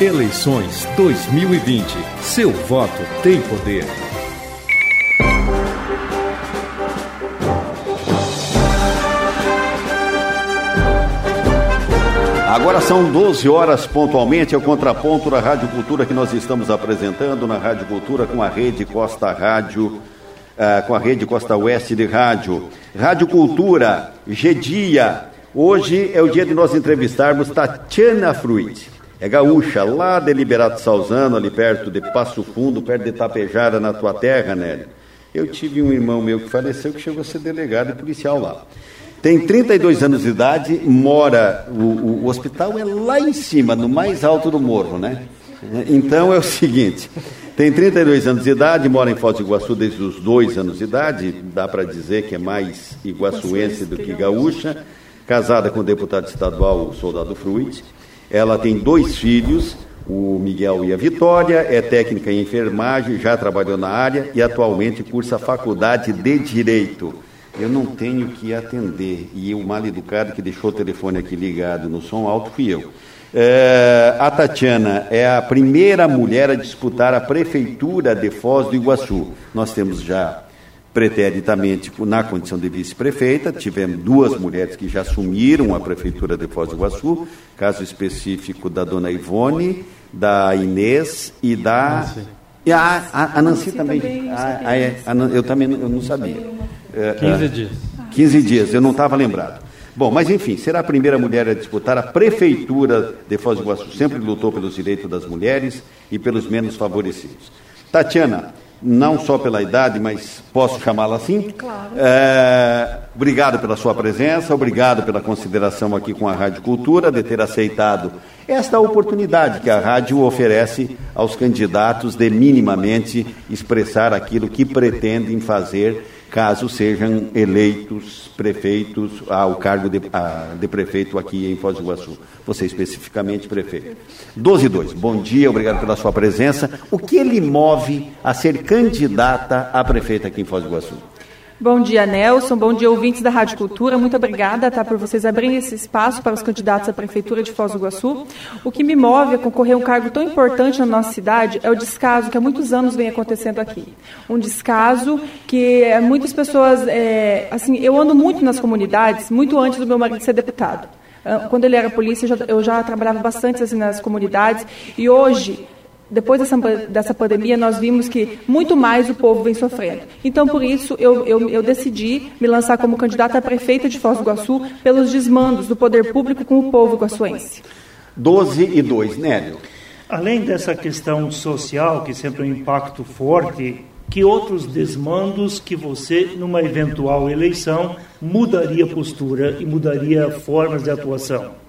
Eleições 2020. Seu voto tem poder. Agora são 12 horas pontualmente, é o contraponto da Rádio Cultura que nós estamos apresentando na Rádio Cultura com a rede Costa Rádio, uh, com a rede Costa Oeste de Rádio. Rádio Cultura, G-Dia. Hoje é o dia de nós entrevistarmos Tatiana Fruit. É gaúcha, lá de Liberato Salzano, ali perto de Passo Fundo, perto de Tapejara, na tua terra, Nélio. Eu tive um irmão meu que faleceu que chegou a ser delegado e policial lá. Tem 32 anos de idade, mora. O, o, o, hospital é lá em cima, no mais alto do morro, né? Então é o seguinte: tem 32 anos de idade, mora em Foz do Iguaçu desde os dois anos de idade, dá para dizer que é mais iguaçuense do que gaúcha, casada com o deputado estadual Soldado Fruit. Ela tem dois filhos, o Miguel e a Vitória, é técnica em enfermagem, já trabalhou na área e atualmente cursa a faculdade de Direito eu não tenho que atender. E o mal educado que deixou o telefone aqui ligado no som alto fui eu. É, a Tatiana é a primeira mulher a disputar a prefeitura de Foz do Iguaçu. Nós temos já preternitamente na condição de vice-prefeita, tivemos duas mulheres que já assumiram a prefeitura de Foz do Iguaçu, caso específico da dona Ivone, da Inês e da e a, a, a Nancy, também. também a, a, é, eu também eu não sabia. 15 é, dias. 15 dias, eu não estava lembrado. Bom, mas enfim, será a primeira mulher a disputar a prefeitura de Foz do Iguaçu. Sempre lutou pelos direitos das mulheres e pelos menos favorecidos. Tatiana, não só pela idade, mas posso chamá-la assim? Claro. É, obrigado pela sua presença, obrigado pela consideração aqui com a Rádio Cultura, de ter aceitado esta oportunidade que a rádio oferece aos candidatos de minimamente expressar aquilo que pretendem fazer caso sejam eleitos prefeitos ao cargo de, a, de prefeito aqui em Foz do Iguaçu. Você especificamente prefeito. 12 e 2, bom dia, obrigado pela sua presença. O que ele move a ser candidata a prefeita aqui em Foz do Iguaçu? Bom dia, Nelson. Bom dia, ouvintes da Rádio Cultura. Muito obrigada tá, por vocês abrirem esse espaço para os candidatos à Prefeitura de Foz do Iguaçu. O que me move a concorrer a um cargo tão importante na nossa cidade é o descaso que há muitos anos vem acontecendo aqui. Um descaso que muitas pessoas. É, assim, eu ando muito nas comunidades, muito antes do meu marido ser deputado. Ah, quando ele era polícia, eu já trabalhava bastante assim, nas comunidades e hoje depois dessa, dessa pandemia, nós vimos que muito mais o povo vem sofrendo. Então, por isso, eu, eu, eu decidi me lançar como candidata a prefeita de Foz do Iguaçu pelos desmandos do poder público com o povo iguaçuense. 12 e 2, Nélio. Além dessa questão social, que sempre é um impacto forte, que outros desmandos que você, numa eventual eleição, mudaria postura e mudaria formas de atuação?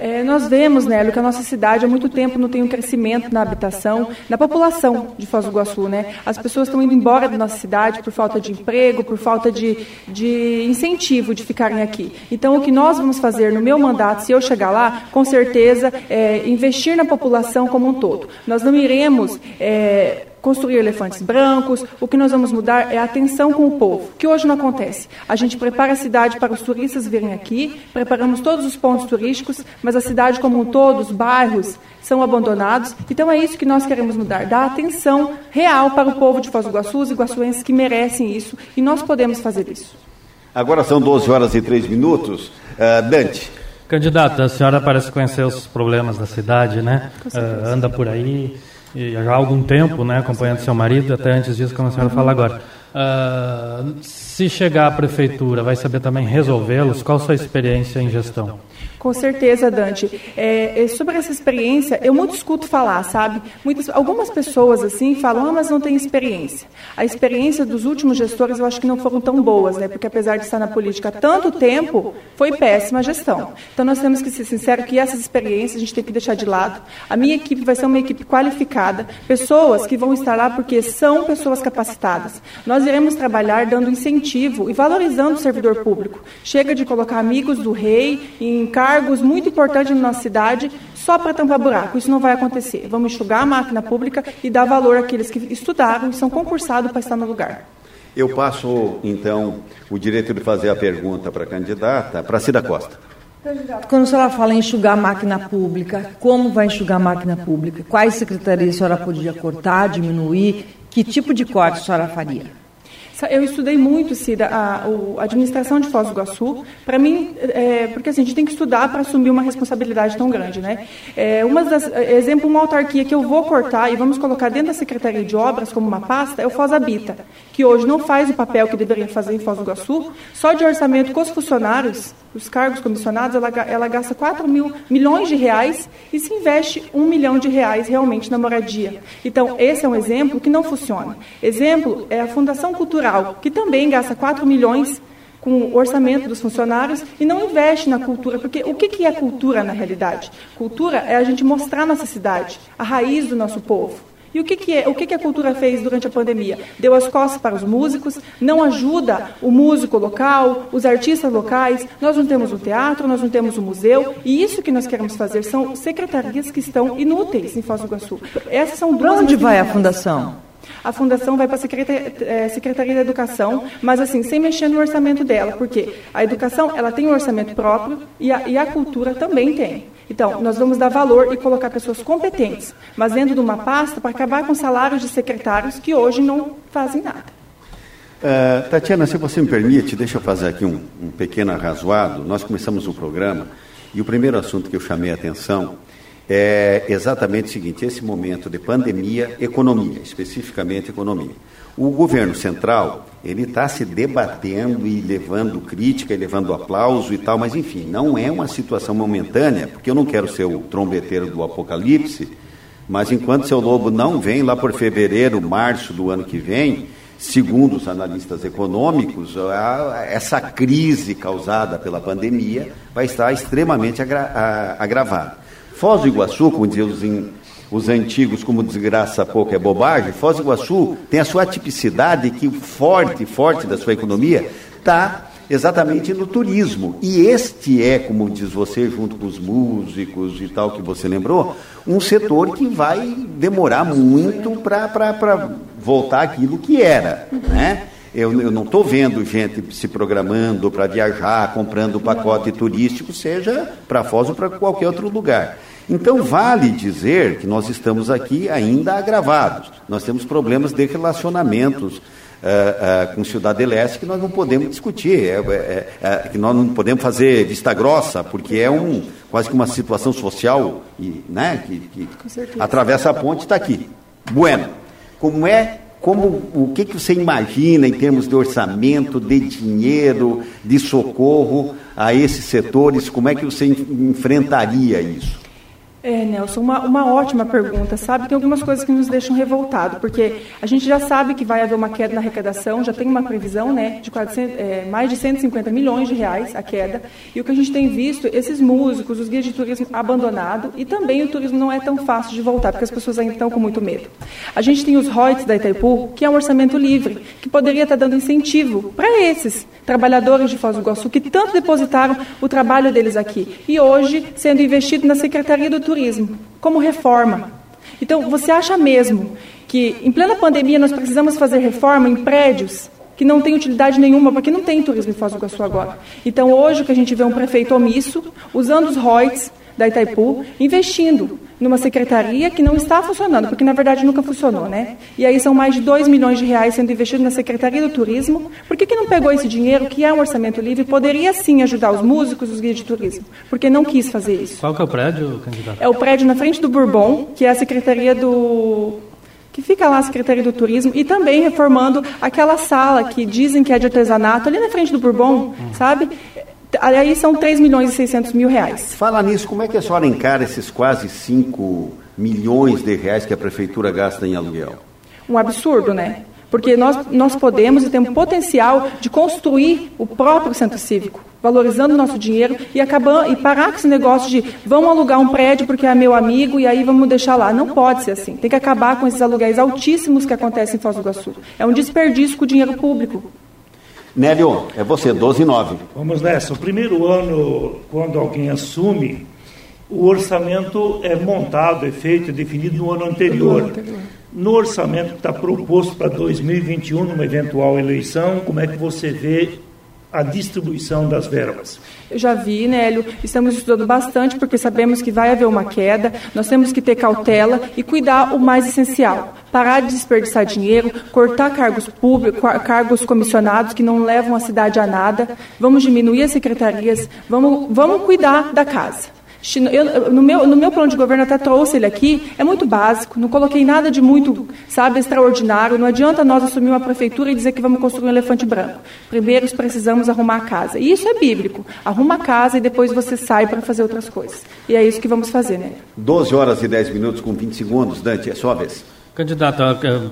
É, nós vemos, Nélio, que a nossa cidade há muito tempo não tem um crescimento na habitação, na população de Foz do Iguaçu. Né? As pessoas estão indo embora da nossa cidade por falta de emprego, por falta de, de incentivo de ficarem aqui. Então, o que nós vamos fazer no meu mandato, se eu chegar lá, com certeza, é investir na população como um todo. Nós não iremos é, construir elefantes brancos. O que nós vamos mudar é a atenção com o povo, que hoje não acontece. A gente prepara a cidade para os turistas virem aqui, preparamos todos os pontos turísticos, mas a cidade como um todo, os bairros, são abandonados. Então é isso que nós queremos mudar, dar atenção real para o povo de Foz do Iguaçu, os iguaçuenses que merecem isso, e nós podemos fazer isso. Agora são 12 horas e 3 minutos. Uh, Dante. Candidata, a senhora parece conhecer os problemas da cidade, né? Uh, anda por aí, e já há algum tempo, né, acompanhando seu marido, até antes disso, como a senhora fala agora. Uh, se chegar à prefeitura, vai saber também resolvê-los? Qual a sua experiência em gestão? Com certeza, Dante. É, é, sobre essa experiência, eu muito escuto falar, sabe? Muitas, algumas pessoas assim falam, ah, mas não tem experiência. A experiência dos últimos gestores eu acho que não foram tão boas, né? Porque apesar de estar na política há tanto tempo, foi péssima a gestão. Então nós temos que ser sinceros que essas experiências a gente tem que deixar de lado. A minha equipe vai ser uma equipe qualificada, pessoas que vão estar lá porque são pessoas capacitadas. Nós iremos trabalhar dando incentivo e valorizando o servidor público. Chega de colocar amigos do rei em cargos cargos muito importantes na nossa cidade só para tampar buraco. Isso não vai acontecer. Vamos enxugar a máquina pública e dar valor àqueles que estudaram e são concursados para estar no lugar. Eu passo, então, o direito de fazer a pergunta para a candidata, para Cida Costa. Quando a senhora fala em enxugar a máquina pública, como vai enxugar a máquina pública? Quais secretarias a senhora podia cortar, diminuir? Que tipo de corte a senhora faria? Eu estudei muito, Cida, a, a administração de Foz do Iguaçu. Para mim, é, porque assim, a gente tem que estudar para assumir uma responsabilidade tão grande, né? É, uma das, exemplo, uma autarquia que eu vou cortar e vamos colocar dentro da Secretaria de Obras como uma pasta é o Foz Habita, que hoje não faz o papel que deveria fazer em Foz do Iguaçu. Só de orçamento com os funcionários, os cargos comissionados, ela, ela gasta 4 mil milhões de reais e se investe um milhão de reais realmente na moradia. Então, esse é um exemplo que não funciona. Exemplo é a Fundação Cultural que também gasta 4 milhões com o orçamento dos funcionários e não investe na cultura. Porque o que é cultura na realidade? Cultura é a gente mostrar nossa cidade, a raiz do nosso povo. E o que, que, é, o que, que a cultura fez durante a pandemia? Deu as costas para os músicos, não ajuda o músico local, os artistas locais. Nós não temos o teatro, nós não temos o museu. E isso que nós queremos fazer são secretarias que estão inúteis em Foz do Iguaçu. Essas são Para onde vai a fundação? A fundação vai para a Secretaria, é, Secretaria da Educação, mas assim, sem mexer no orçamento dela, porque a educação ela tem um orçamento próprio e a, e a cultura também tem. Então, nós vamos dar valor e colocar pessoas competentes, mas dentro de uma pasta para acabar com salários de secretários que hoje não fazem nada. Uh, Tatiana, se você me permite, deixa eu fazer aqui um, um pequeno arrazoado. Nós começamos o programa e o primeiro assunto que eu chamei a atenção é exatamente o seguinte: esse momento de pandemia, economia, especificamente economia. O governo central ele está se debatendo e levando crítica e levando aplauso e tal, mas enfim, não é uma situação momentânea, porque eu não quero ser o trombeteiro do apocalipse, mas enquanto seu lobo não vem lá por fevereiro, março do ano que vem, segundo os analistas econômicos, essa crise causada pela pandemia vai estar extremamente agra agravada. Foz do Iguaçu, como diziam os, os antigos, como desgraça pouco é bobagem, Foz do Iguaçu tem a sua tipicidade que forte, forte da sua economia está exatamente no turismo. E este é, como diz você, junto com os músicos e tal que você lembrou, um setor que vai demorar muito para voltar aquilo que era, né? Eu, eu não estou vendo gente se programando para viajar, comprando pacote turístico, seja para Foz ou para qualquer outro lugar. Então, vale dizer que nós estamos aqui ainda agravados. Nós temos problemas de relacionamentos uh, uh, com Cidade Leste que nós não podemos discutir, é, é, é, que nós não podemos fazer vista grossa, porque é um, quase que uma situação social e, né, que, que atravessa a ponte está aqui. Bueno, como é como, o que, que você imagina em termos de orçamento, de dinheiro, de socorro a esses setores? Como é que você enfrentaria isso? É, Nelson, uma, uma ótima pergunta, sabe? Tem algumas coisas que nos deixam revoltados, porque a gente já sabe que vai haver uma queda na arrecadação, já tem uma previsão, né, de 400, é, mais de 150 milhões de reais a queda, e o que a gente tem visto, esses músicos, os guias de turismo abandonados, e também o turismo não é tão fácil de voltar, porque as pessoas ainda estão com muito medo. A gente tem os royalties da Itaipu, que é um orçamento livre, que poderia estar dando incentivo para esses trabalhadores de Foz do Iguaçu, que tanto depositaram o trabalho deles aqui, e hoje sendo investido na Secretaria do turismo, como reforma. Então, você acha mesmo que, em plena pandemia, nós precisamos fazer reforma em prédios que não têm utilidade nenhuma, porque não tem turismo em Foz do Iguaçu agora? Então, hoje, o que a gente vê é um prefeito omisso, usando os ROITs da Itaipu, investindo numa secretaria que não está funcionando, porque na verdade nunca funcionou, né? E aí são mais de 2 milhões de reais sendo investidos na Secretaria do Turismo. Por que, que não pegou esse dinheiro, que é um orçamento livre, poderia sim ajudar os músicos, os guias de turismo? Porque não quis fazer isso. Qual que é o prédio, candidato? É o prédio na frente do Bourbon, que é a Secretaria do que fica lá a Secretaria do Turismo, e também reformando aquela sala que dizem que é de artesanato, ali na frente do Bourbon, sabe? Aí são 3 milhões e 600 mil reais. Fala nisso, como é que a senhora encara esses quase 5 milhões de reais que a prefeitura gasta em aluguel? Um absurdo, né? Porque nós, nós podemos e temos potencial de construir o próprio centro cívico, valorizando o nosso dinheiro e acabando, e parar com esse negócio de vamos alugar um prédio porque é meu amigo e aí vamos deixar lá. Não pode ser assim. Tem que acabar com esses aluguéis altíssimos que acontecem em Foz do Iguaçu. É um desperdício com o dinheiro público. Nélio, é você, 12 e 9. Vamos nessa. O primeiro ano, quando alguém assume, o orçamento é montado, é feito, é definido no ano anterior. No orçamento que está proposto para 2021, numa eventual eleição, como é que você vê a distribuição das verbas? Eu já vi, Nélio, estamos estudando bastante porque sabemos que vai haver uma queda, nós temos que ter cautela e cuidar o mais essencial. Parar de desperdiçar dinheiro, cortar cargos públicos, cargos comissionados que não levam a cidade a nada, vamos diminuir as secretarias, vamos, vamos cuidar da casa. Eu, no, meu, no meu plano de governo, até trouxe ele aqui, é muito básico, não coloquei nada de muito, sabe, extraordinário. Não adianta nós assumir uma prefeitura e dizer que vamos construir um elefante branco. Primeiro precisamos arrumar a casa. E isso é bíblico. Arruma a casa e depois você sai para fazer outras coisas. E é isso que vamos fazer, né? 12 horas e 10 minutos com 20 segundos. Dante, é sua vez. Candidato,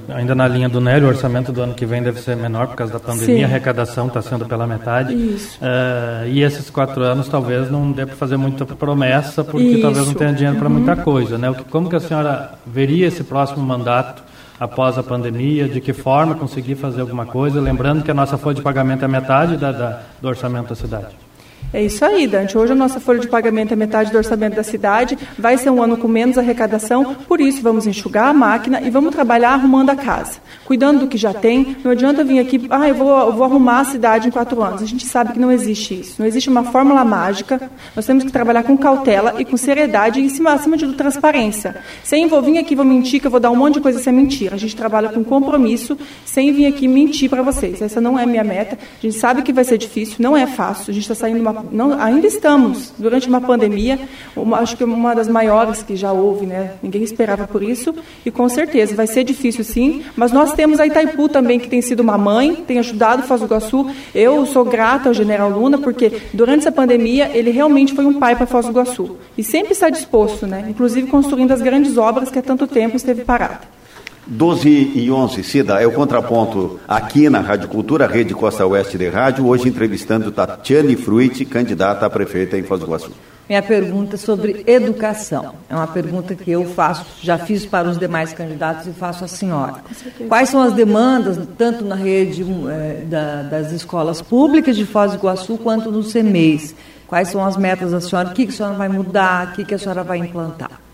ainda na linha do Nélio, o orçamento do ano que vem deve ser menor por causa da pandemia, Sim. a arrecadação está sendo pela metade. Isso. Uh, e esses quatro anos talvez não dê para fazer muita promessa, porque Isso. talvez não tenha dinheiro para muita uhum. coisa. Né? Como que a senhora veria esse próximo mandato após a pandemia? De que forma conseguir fazer alguma coisa? Lembrando que a nossa folha de pagamento é metade da, da, do orçamento da cidade. É isso aí, Dante. Hoje a nossa folha de pagamento é metade do orçamento da cidade, vai ser um ano com menos arrecadação, por isso vamos enxugar a máquina e vamos trabalhar arrumando a casa, cuidando do que já tem. Não adianta vir aqui, ah, eu vou, eu vou arrumar a cidade em quatro anos. A gente sabe que não existe isso. Não existe uma fórmula mágica. Nós temos que trabalhar com cautela e com seriedade e, acima de tudo, transparência. Sem vou vir aqui, vou mentir, que eu vou dar um monte de coisa sem mentira. A gente trabalha com compromisso, sem vir aqui mentir para vocês. Essa não é a minha meta. A gente sabe que vai ser difícil, não é fácil. A gente está saindo uma não, ainda estamos durante uma pandemia, uma, acho que uma das maiores que já houve, né? Ninguém esperava por isso e com certeza vai ser difícil sim, mas nós temos a Itaipu também que tem sido uma mãe, tem ajudado Foz do Iguaçu. Eu sou grata ao General Luna porque durante essa pandemia ele realmente foi um pai para Foz do Iguaçu e sempre está disposto, né? Inclusive construindo as grandes obras que há tanto tempo esteve parada. 12 e 11, Cida, é o contraponto aqui na Rádio Cultura, Rede Costa Oeste de Rádio, hoje entrevistando Tatiane Fruit, candidata a prefeita em Foz do Iguaçu. Minha pergunta é sobre educação. É uma pergunta que eu faço, já fiz para os demais candidatos e faço à senhora. Quais são as demandas, tanto na rede é, da, das escolas públicas de Foz do Iguaçu, quanto no CEMEIS? Quais são as metas da senhora? O que, a senhora vai mudar? O que a senhora vai implantar?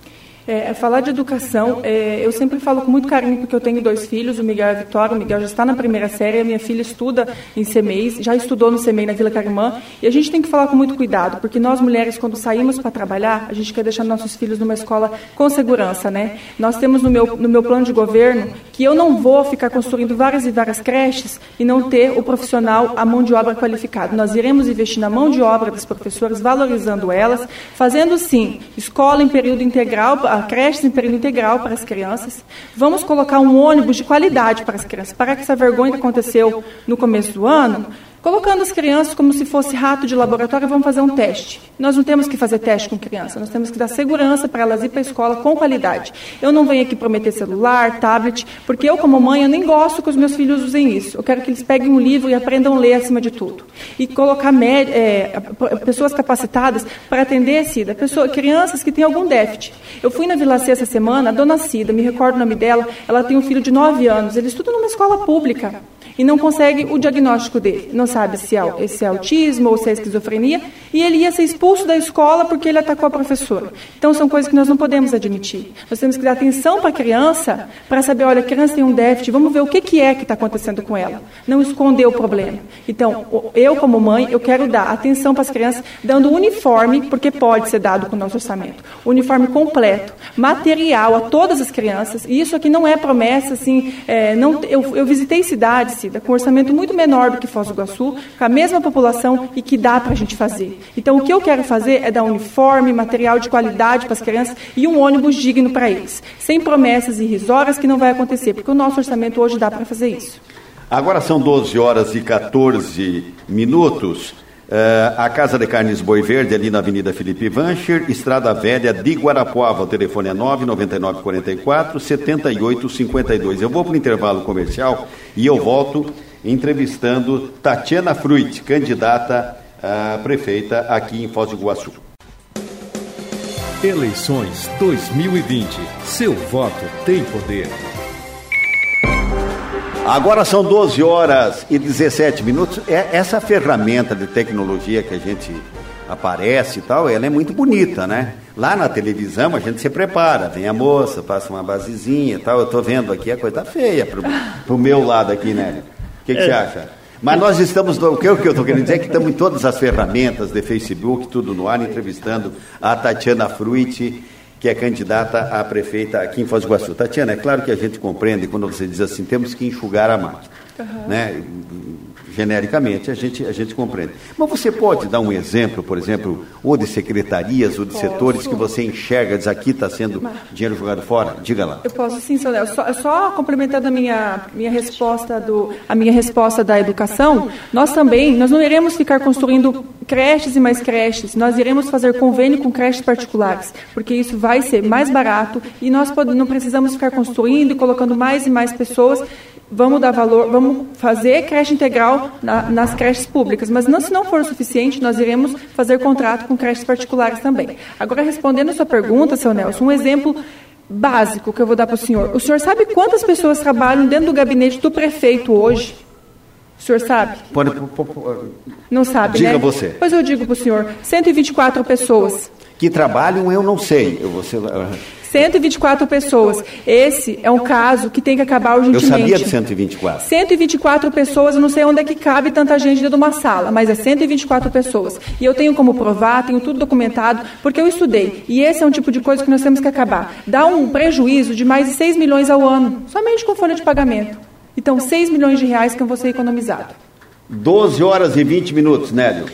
É, falar de educação, é, eu sempre falo com muito carinho porque eu tenho dois filhos, o Miguel e a Vitória. O Miguel já está na primeira série, a minha filha estuda em CEMEIs, já estudou no CEMEI na Vila Carimã. E a gente tem que falar com muito cuidado, porque nós mulheres, quando saímos para trabalhar, a gente quer deixar nossos filhos numa escola com segurança, né? Nós temos no meu, no meu plano de governo que eu não vou ficar construindo várias e várias creches e não ter o profissional, a mão de obra qualificada. Nós iremos investir na mão de obra das professoras, valorizando elas, fazendo sim escola em período integral creches em período integral para as crianças. Vamos colocar um ônibus de qualidade para as crianças, para que essa vergonha que aconteceu no começo do ano Colocando as crianças como se fosse rato de laboratório, vamos fazer um teste. Nós não temos que fazer teste com criança, nós temos que dar segurança para elas ir para a escola com qualidade. Eu não venho aqui prometer celular, tablet, porque eu, como mãe, eu nem gosto que os meus filhos usem isso. Eu quero que eles peguem um livro e aprendam a ler acima de tudo. E colocar é, pessoas capacitadas para atender a Cida, pessoa, crianças que têm algum déficit. Eu fui na Vila C essa semana, a dona Cida, me recordo o nome dela, ela tem um filho de 9 anos, ele estuda numa escola pública e não consegue o diagnóstico dele. Não sabe se é, se é autismo ou se é esquizofrenia, e ele ia ser expulso da escola porque ele atacou a professora. Então, são coisas que nós não podemos admitir. Nós temos que dar atenção para a criança, para saber, olha, a criança tem um déficit, vamos ver o que, que é que está acontecendo com ela. Não esconder o problema. Então, eu, como mãe, eu quero dar atenção para as crianças, dando uniforme, porque pode ser dado com o nosso orçamento. Uniforme completo, material a todas as crianças, e isso aqui não é promessa, assim, é, não, eu, eu visitei cidades, com um orçamento muito menor do que Foz do Iguaçu, com a mesma população e que dá para a gente fazer. Então, o que eu quero fazer é dar uniforme, material de qualidade para as crianças e um ônibus digno para eles, sem promessas irrisórias que não vai acontecer, porque o nosso orçamento hoje dá para fazer isso. Agora são 12 horas e 14 minutos. Uh, a Casa de Carnes Boi Verde, ali na Avenida Felipe Vancher, Estrada Velha de Guarapuava. O telefone é 99944 7852. Eu vou para o intervalo comercial e eu volto entrevistando Tatiana Fruit, candidata a prefeita aqui em Foz do Iguaçu. Eleições 2020. Seu voto tem poder. Agora são 12 horas e 17 minutos. É, essa ferramenta de tecnologia que a gente aparece e tal, ela é muito bonita, né? Lá na televisão a gente se prepara, vem a moça, passa uma basezinha e tal. Eu estou vendo aqui a coisa feia pro, pro meu lado aqui, né? O que, que é, você acha? Mas nós estamos, o que eu estou querendo dizer é que estamos em todas as ferramentas de Facebook, tudo no ar, entrevistando a Tatiana Fruit, que é candidata a prefeita aqui em Foz do Iguaçu. Tatiana, é claro que a gente compreende quando você diz assim, temos que enxugar a máquina. Uhum. Né? genericamente, a gente, a gente compreende. Mas você pode dar um exemplo, por exemplo, ou de secretarias ou de setores que você enxerga, diz aqui está sendo dinheiro jogado fora? Diga lá. Eu posso sim, Léo. Só, só complementando a minha, minha resposta do, a minha resposta da educação, nós também, nós não iremos ficar construindo creches e mais creches, nós iremos fazer convênio com creches particulares, porque isso vai ser mais barato e nós não precisamos ficar construindo e colocando mais e mais pessoas vamos dar valor, vamos fazer creche integral na, nas creches públicas, mas não, se não for o suficiente, nós iremos fazer contrato com creches particulares também. Agora, respondendo a sua pergunta, seu Nelson, um exemplo básico que eu vou dar para o senhor. O senhor sabe quantas pessoas trabalham dentro do gabinete do prefeito hoje? O senhor sabe? Pode, não sabe, Diga né? você. Pois eu digo para o senhor, 124 pessoas. Que trabalham, eu não sei. Eu, você, 124 pessoas. Esse é um caso que tem que acabar urgentemente. Eu sabia de 124. 124 pessoas, eu não sei onde é que cabe tanta gente dentro de uma sala, mas é 124 pessoas. E eu tenho como provar, tenho tudo documentado, porque eu estudei. E esse é um tipo de coisa que nós temos que acabar. Dá um prejuízo de mais de 6 milhões ao ano, somente com folha de pagamento. Então, 6 milhões de reais que vão ser economizados. 12 horas e 20 minutos, Nélio.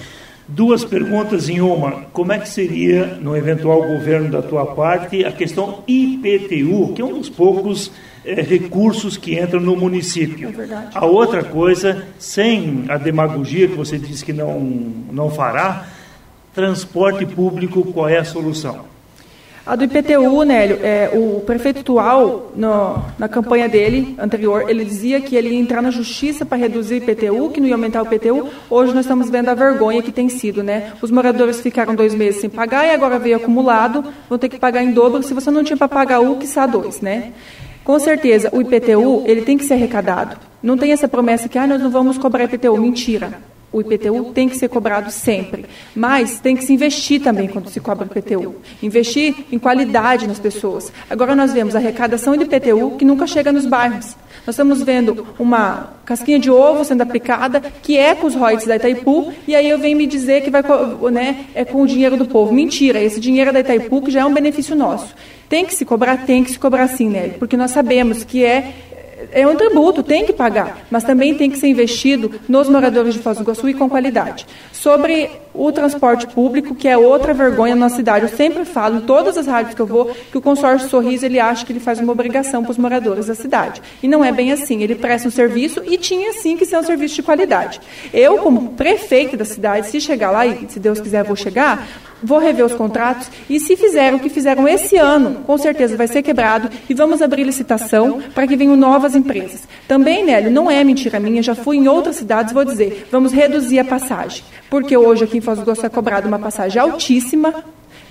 Duas perguntas em uma. Como é que seria, no eventual governo da tua parte, a questão IPTU, que é um dos poucos é, recursos que entram no município? É a outra coisa, sem a demagogia que você disse que não, não fará, transporte público, qual é a solução? A do IPTU, Nélio, é, o prefeito atual, no, na campanha dele anterior, ele dizia que ele ia entrar na justiça para reduzir o IPTU, que não ia aumentar o IPTU. Hoje nós estamos vendo a vergonha que tem sido, né? Os moradores ficaram dois meses sem pagar e agora veio acumulado, vão ter que pagar em dobro. Se você não tinha para pagar um, que está dois, né? Com certeza, o IPTU, ele tem que ser arrecadado. Não tem essa promessa que, ah, nós não vamos cobrar IPTU. Mentira. O IPTU tem que ser cobrado sempre, mas tem que se investir também quando se cobra o IPTU. Investir em qualidade nas pessoas. Agora nós vemos a arrecadação de IPTU que nunca chega nos bairros. Nós estamos vendo uma casquinha de ovo sendo aplicada, que é com os royalties da Itaipu, e aí eu venho me dizer que vai, né, é com o dinheiro do povo. Mentira, esse dinheiro é da Itaipu, que já é um benefício nosso. Tem que se cobrar? Tem que se cobrar sim, né? Porque nós sabemos que é é um tributo, tem que pagar, mas também tem que ser investido nos moradores de Foz do Iguaçu e com qualidade. Sobre o transporte público, que é outra vergonha na nossa cidade, eu sempre falo em todas as rádios que eu vou que o consórcio Sorriso ele acha que ele faz uma obrigação para os moradores da cidade. E não é bem assim, ele presta um serviço e tinha sim que ser um serviço de qualidade. Eu, como prefeito da cidade, se chegar lá, e se Deus quiser vou chegar, vou rever os contratos e se fizeram o que fizeram esse ano, com certeza vai ser quebrado e vamos abrir licitação para que venham novas empresas. Também, Nélio, não é mentira minha, já fui em outras cidades, vou dizer, vamos reduzir a passagem, porque hoje aqui em Foz do Iguaçu é cobrada uma passagem altíssima,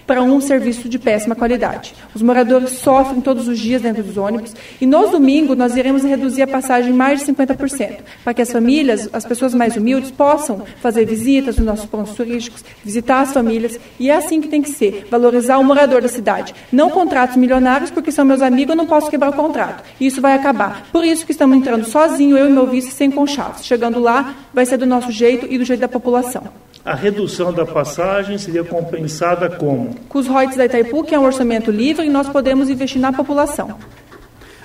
para um serviço de péssima qualidade. Os moradores sofrem todos os dias dentro dos ônibus e nos domingos nós iremos reduzir a passagem mais de 50%, para que as famílias, as pessoas mais humildes, possam fazer visitas nos nossos pontos turísticos, visitar as famílias e é assim que tem que ser, valorizar o morador da cidade. Não contratos milionários, porque são meus amigos, eu não posso quebrar o contrato. Isso vai acabar. Por isso que estamos entrando sozinho, eu e meu vice, sem conchavos. Chegando lá, vai ser do nosso jeito e do jeito da população a redução da passagem seria compensada como? Com os royalties da Itaipu, que é um orçamento livre, e nós podemos investir na população.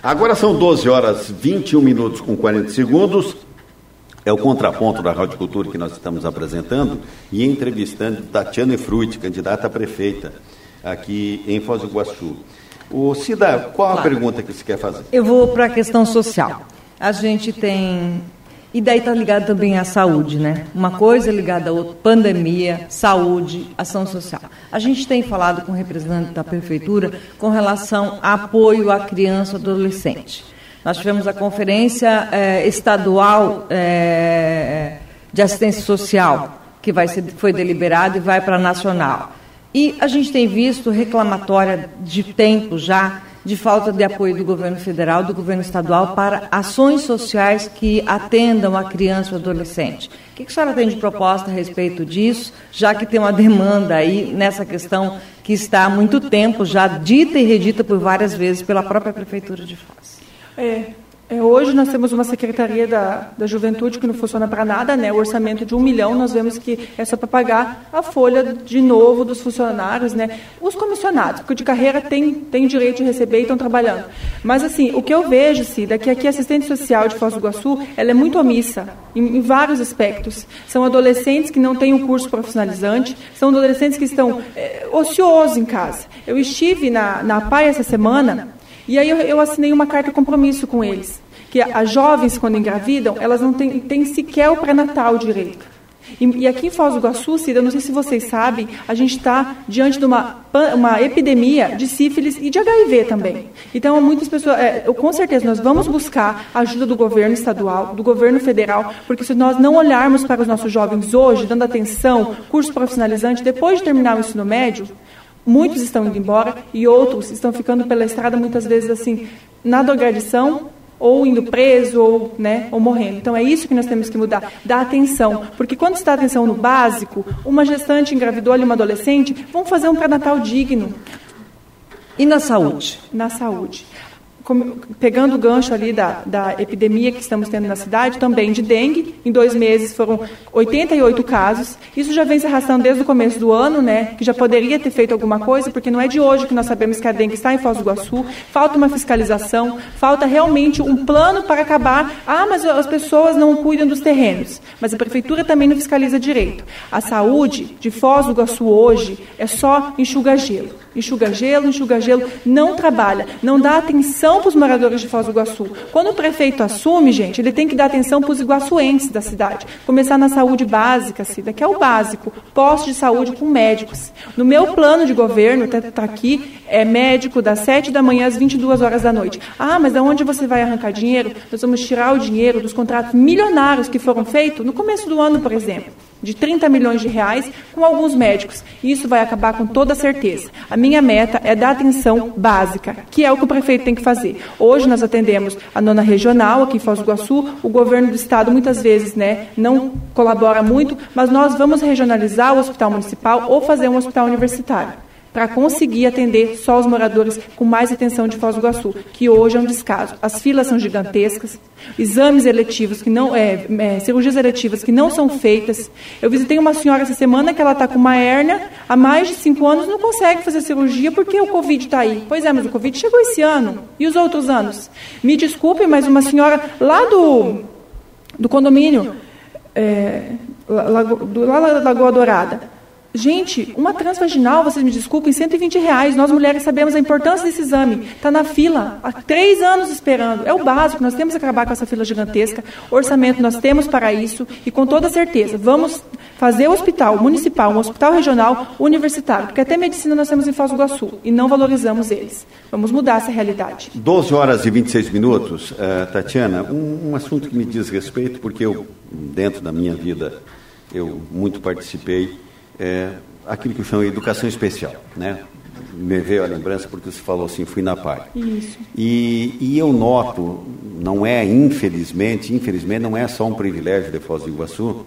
Agora são 12 horas 21 minutos com 40 segundos. É o contraponto da Rádio Cultura que nós estamos apresentando e entrevistando Tatiana Fruit, candidata a prefeita aqui em Foz do Iguaçu. O Cida, qual a pergunta que você quer fazer? Eu vou para a questão social. A gente tem e daí está ligado também à saúde, né? Uma coisa ligada à outra, pandemia, saúde, ação social. A gente tem falado com o representante da prefeitura com relação a apoio à criança e adolescente. Nós tivemos a conferência eh, estadual eh, de assistência social, que vai ser, foi deliberada e vai para a nacional. E a gente tem visto reclamatória de tempo já de falta de apoio do governo federal, do governo estadual para ações sociais que atendam a criança e adolescente. O que a senhora tem de proposta a respeito disso, já que tem uma demanda aí nessa questão que está há muito tempo já dita e redita por várias vezes pela própria Prefeitura de Foz? É, É, hoje nós temos uma Secretaria da, da Juventude que não funciona para nada, né? O orçamento de um milhão, nós vemos que é só para pagar a folha de novo dos funcionários, né? Os comissionados, porque de carreira tem, tem direito de receber e estão trabalhando. Mas, assim, o que eu vejo, Cida, é que aqui a assistente social de Foz do Iguaçu, ela é muito omissa, em, em vários aspectos. São adolescentes que não têm um curso profissionalizante, são adolescentes que estão é, ociosos em casa. Eu estive na, na PAI essa semana e aí eu, eu assinei uma carta compromisso com eles, que as jovens, quando engravidam, elas não têm, têm sequer o pré-natal direito. E, e, aqui em Foz do Iguaçu, Cida, não sei se vocês sabem, a gente está diante de uma, uma epidemia de sífilis e de HIV também. Então, muitas pessoas, é, com certeza, nós vamos buscar a ajuda do governo estadual, do governo federal, porque se nós não olharmos para os nossos jovens hoje, dando atenção, curso profissionalizante, depois de terminar o ensino médio, Muitos estão indo embora e outros estão ficando pela estrada, muitas vezes assim, na drogadição, ou indo preso, ou, né, ou morrendo. Então é isso que nós temos que mudar, dar atenção. Porque quando dá atenção no básico, uma gestante engravidou ali uma adolescente, vamos fazer um pré-natal digno. E na saúde? Na saúde pegando o gancho ali da, da epidemia que estamos tendo na cidade, também de dengue. Em dois meses foram 88 casos. Isso já vem se arrastando desde o começo do ano, né? Que já poderia ter feito alguma coisa, porque não é de hoje que nós sabemos que a dengue está em Foz do Iguaçu. Falta uma fiscalização, falta realmente um plano para acabar. Ah, mas as pessoas não cuidam dos terrenos. Mas a prefeitura também não fiscaliza direito. A saúde de Foz do Iguaçu hoje é só enxuga gelo enxuga gelo, enxuga gelo, não trabalha, não dá atenção para os moradores de Foz do Iguaçu. Quando o prefeito assume, gente, ele tem que dar atenção para os iguaçuenses da cidade. Começar na saúde básica, Cida, que é o básico, posto de saúde com médicos. No meu plano de governo, está tá aqui, é médico das 7 da manhã às 22 horas da noite. Ah, mas de onde você vai arrancar dinheiro? Nós vamos tirar o dinheiro dos contratos milionários que foram feitos no começo do ano, por exemplo de 30 milhões de reais com alguns médicos. Isso vai acabar com toda certeza. A minha meta é dar atenção básica, que é o que o prefeito tem que fazer. Hoje nós atendemos a nona regional aqui em Foz do Iguaçu. O governo do estado muitas vezes né, não colabora muito, mas nós vamos regionalizar o hospital municipal ou fazer um hospital universitário para conseguir atender só os moradores com mais atenção de Foz do Iguaçu, que hoje é um descaso. As filas são gigantescas, exames eletivos que não, é, é, cirurgias eletivas que não são feitas. Eu visitei uma senhora essa semana que ela está com uma hérnia há mais de cinco anos não consegue fazer cirurgia porque o Covid está aí. Pois é, mas o Covid chegou esse ano e os outros anos. Me desculpe, mas uma senhora lá do, do condomínio é, lá, do, lá da Lagoa Dourada Gente, uma transvaginal, vocês me desculpem, 120 reais. Nós mulheres sabemos a importância desse exame. Está na fila, há três anos esperando. É o básico, nós temos que acabar com essa fila gigantesca. Orçamento nós temos para isso e com toda certeza, vamos fazer o hospital municipal, um hospital regional universitário, porque até medicina nós temos em Foz do Iguaçu e não valorizamos eles. Vamos mudar essa realidade. 12 horas e 26 minutos, uh, Tatiana, um, um assunto que me diz respeito, porque eu, dentro da minha vida, eu muito participei é, aquilo que eu chamo de educação especial, né? Me veio a lembrança porque você falou assim, fui na PAI. Isso. E, e eu noto, não é infelizmente, infelizmente não é só um privilégio de Foz do Iguaçu,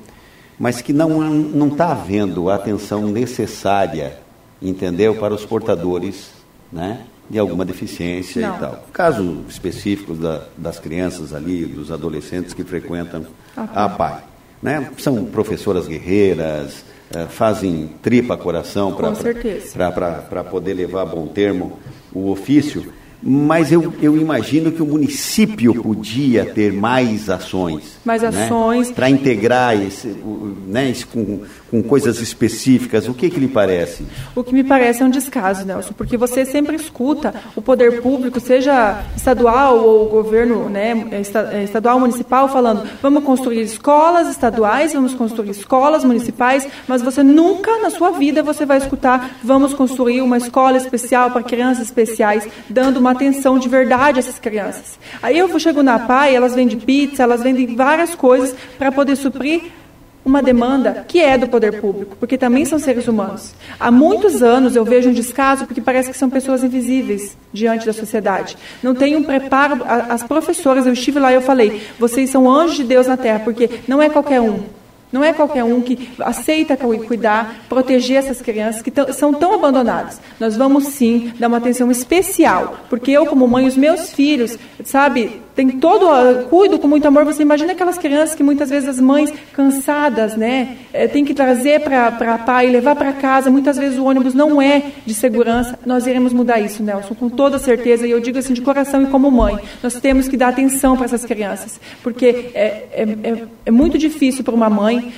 mas que não não está havendo a atenção necessária, entendeu, para os portadores, né? de alguma deficiência não. e tal. Casos específicos da, das crianças ali, dos adolescentes que frequentam a PAI. Né? São professoras guerreiras, fazem tripa coração para poder levar a bom termo o ofício, mas eu, eu imagino que o município podia ter mais ações. Mais né? ações. Para integrar esse, né, isso com, com coisas específicas. O que, que lhe parece? O que me parece é um descaso, Nelson, porque você sempre escuta o poder público, seja estadual ou governo né, é, estadual, municipal, falando vamos construir escolas estaduais, vamos construir escolas municipais, mas você nunca na sua vida você vai escutar vamos construir uma escola especial para crianças especiais, dando uma atenção de verdade a essas crianças. Aí eu chego na PAI, elas vendem pizza, elas vendem várias coisas para poder suprir uma demanda que é do poder público, porque também são seres humanos. Há muitos anos eu vejo um descaso porque parece que são pessoas invisíveis diante da sociedade. Não tem um preparo. As professoras, eu estive lá e eu falei, vocês são anjos de Deus na terra, porque não é qualquer um. Não é qualquer um que aceita cuidar, proteger essas crianças que são tão abandonadas. Nós vamos sim dar uma atenção especial, porque eu, como mãe, os meus filhos, sabe, tem todo, cuido com muito amor. Você imagina aquelas crianças que muitas vezes as mães cansadas, né, é, tem que trazer para pai, levar para casa. Muitas vezes o ônibus não é de segurança. Nós iremos mudar isso, Nelson, com toda certeza. E eu digo assim de coração e como mãe, nós temos que dar atenção para essas crianças, porque é, é, é, é muito difícil para uma mãe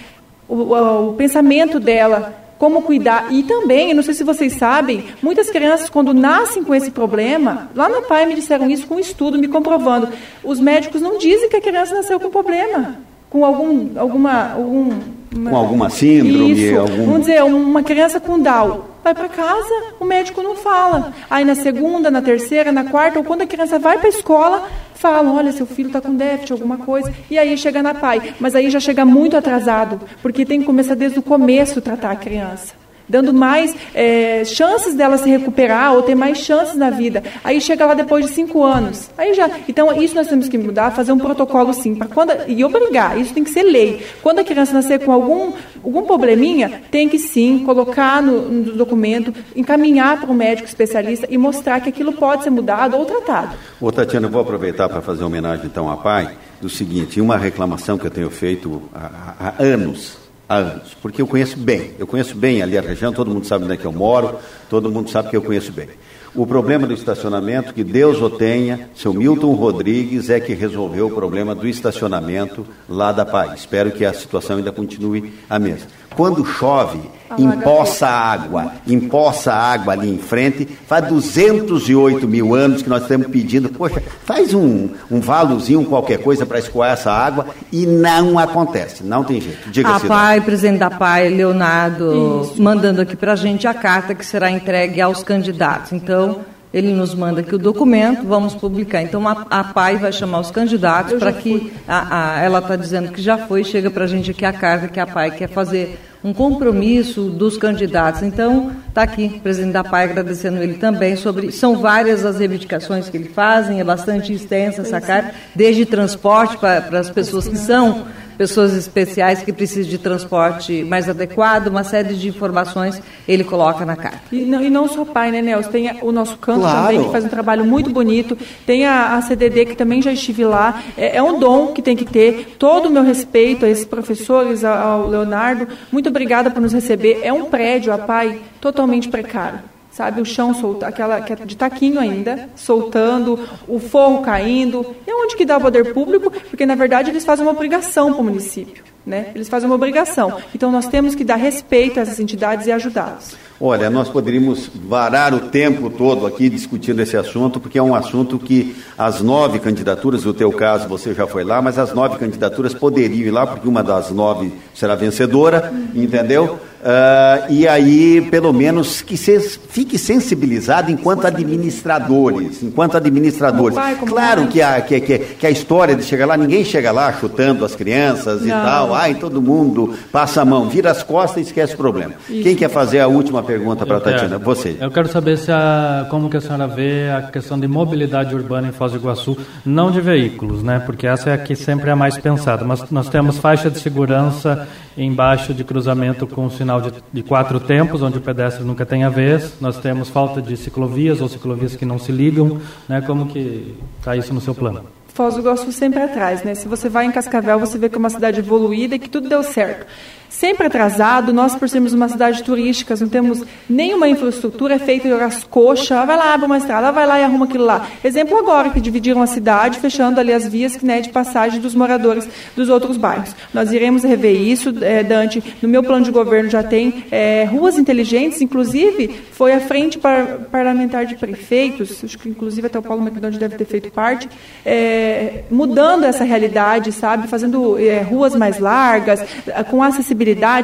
o, o, o pensamento dela como cuidar. E também, não sei se vocês sabem, muitas crianças, quando nascem com esse problema, lá no pai me disseram isso com um estudo, me comprovando. Os médicos não dizem que a criança nasceu com problema, com algum, alguma, algum com alguma síndrome, Isso. algum... Vamos dizer, uma criança com Down, vai para casa, o médico não fala. Aí na segunda, na terceira, na quarta, ou quando a criança vai para a escola, falam, olha, seu filho está com déficit, alguma coisa, e aí chega na pai. Mas aí já chega muito atrasado, porque tem que começar desde o começo tratar a criança dando mais é, chances dela se recuperar ou ter mais chances na vida. Aí chega lá depois de cinco anos. Aí já. Então isso nós temos que mudar, fazer um protocolo sim, quando e obrigar. Isso tem que ser lei. Quando a criança nascer com algum algum probleminha, tem que sim colocar no, no documento, encaminhar para um médico especialista e mostrar que aquilo pode ser mudado ou tratado. Ô Tatiana, eu vou aproveitar para fazer homenagem então à pai do seguinte, uma reclamação que eu tenho feito há, há anos há anos, porque eu conheço bem, eu conheço bem ali a região, todo mundo sabe onde é que eu moro, todo mundo sabe que eu conheço bem. O problema do estacionamento, que Deus o tenha, seu Milton Rodrigues é que resolveu o problema do estacionamento lá da Pai. Espero que a situação ainda continue a mesma. Quando chove, empoça água, empoça água ali em frente, faz 208 mil anos que nós estamos pedindo, poxa, faz um, um valozinho, qualquer coisa para escoar essa água e não acontece, não tem jeito. Diga a pai, presidente da PAI, Leonardo, Isso. mandando aqui para a gente a carta que será entregue aos candidatos. Então, ele nos manda aqui o documento, vamos publicar. Então a, a PAI vai chamar os candidatos para que a, a, ela está dizendo que já foi, chega para a gente aqui a carta que a PAI quer fazer um compromisso dos candidatos. Então, está aqui o presidente da PAI agradecendo ele também sobre. São várias as reivindicações que ele fazem, é bastante extensa essa carta, desde transporte para as pessoas que são pessoas especiais que precisam de transporte mais adequado, uma série de informações ele coloca na carta. E não, e não só pai, né, Nelson? Tem o nosso canto claro. também, que faz um trabalho muito bonito. Tem a, a CDD, que também já estive lá. É, é, um dom que tem que ter. Todo o meu respeito a esses professores, ao Leonardo. Muito obrigada por nos receber. É um prédio, a pai, totalmente precário sabe? O chão solta, aquela que é de taquinho ainda, soltando, o forro caindo. E onde que dá o poder público? Porque na verdade eles fazem uma obrigação para o município, né? Eles fazem uma obrigação. Então nós temos que dar respeito a essas entidades e ajudá-las. Olha, nós poderíamos varar o tempo todo aqui discutindo esse assunto, porque é um assunto que as nove candidaturas, no teu caso você já foi lá, mas as nove candidaturas poderiam ir lá, porque uma das nove será vencedora, entendeu? Uh, e aí, pelo menos, que você fique sensibilizado enquanto administradores, enquanto administradores. Claro que a, que, que, que, a história de chegar lá, ninguém chega lá chutando as crianças Não. e tal, ai, todo mundo passa a mão, vira as costas e esquece o problema. Isso. Quem quer fazer a última pergunta para a Tatiana? Você. Eu quero saber se a, como que a senhora vê a questão de mobilidade urbana em Foz do Iguaçu, não de veículos, né? Porque essa é a que sempre é a mais pensada, mas nós temos faixa de segurança embaixo de cruzamento com sinal de, de, quatro tempos, onde o pedestre nunca tem a vez. Nós temos falta de ciclovias ou ciclovias que não se ligam. Né? Como que está isso no seu plano? Foz do Iguaçu sempre atrás, né? Se você vai em Cascavel, você vê que é uma cidade evoluída e que tudo deu certo sempre atrasado. Nós, por sermos uma cidade turística, não temos nenhuma infraestrutura, é feito as coxas, vai lá, abre uma estrada, vai lá e arruma aquilo lá. Exemplo agora, que dividiram a cidade, fechando ali as vias né, de passagem dos moradores dos outros bairros. Nós iremos rever isso, é, Dante, no meu plano de governo já tem é, ruas inteligentes, inclusive foi a frente par parlamentar de prefeitos, acho que inclusive até o Paulo McDonald deve ter feito parte, é, mudando essa realidade, sabe, fazendo é, ruas mais largas, com acessibilidade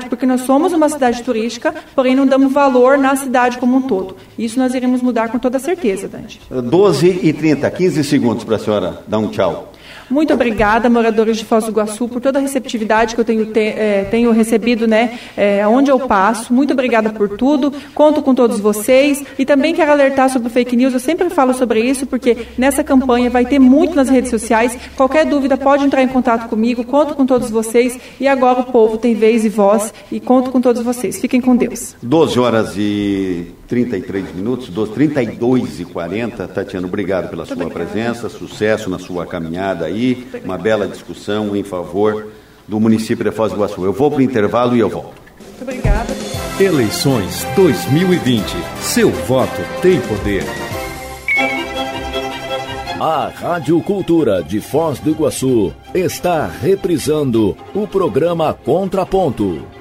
porque nós somos uma cidade turística, porém não damos valor na cidade como um todo. Isso nós iremos mudar com toda certeza, Dante. 12 e 30, 15 segundos para a senhora dar um tchau. Muito obrigada, moradores de Foz do Iguaçu, por toda a receptividade que eu tenho, te, é, tenho recebido, né, é, onde eu passo. Muito obrigada por tudo. Conto com todos vocês e também quero alertar sobre fake news. Eu sempre falo sobre isso porque nessa campanha vai ter muito nas redes sociais. Qualquer dúvida pode entrar em contato comigo. Conto com todos vocês e agora o povo tem vez e voz e conto com todos vocês. Fiquem com Deus. 12 horas e 33 minutos, 12, 32 e 40. Tatiana, obrigado pela Muito sua obrigada. presença, sucesso na sua caminhada aí, uma bela discussão em favor do município de Foz do Iguaçu. Eu vou para o intervalo e eu volto. Muito obrigada. Eleições 2020. Seu voto tem poder. A Rádio Cultura de Foz do Iguaçu está reprisando o programa Contraponto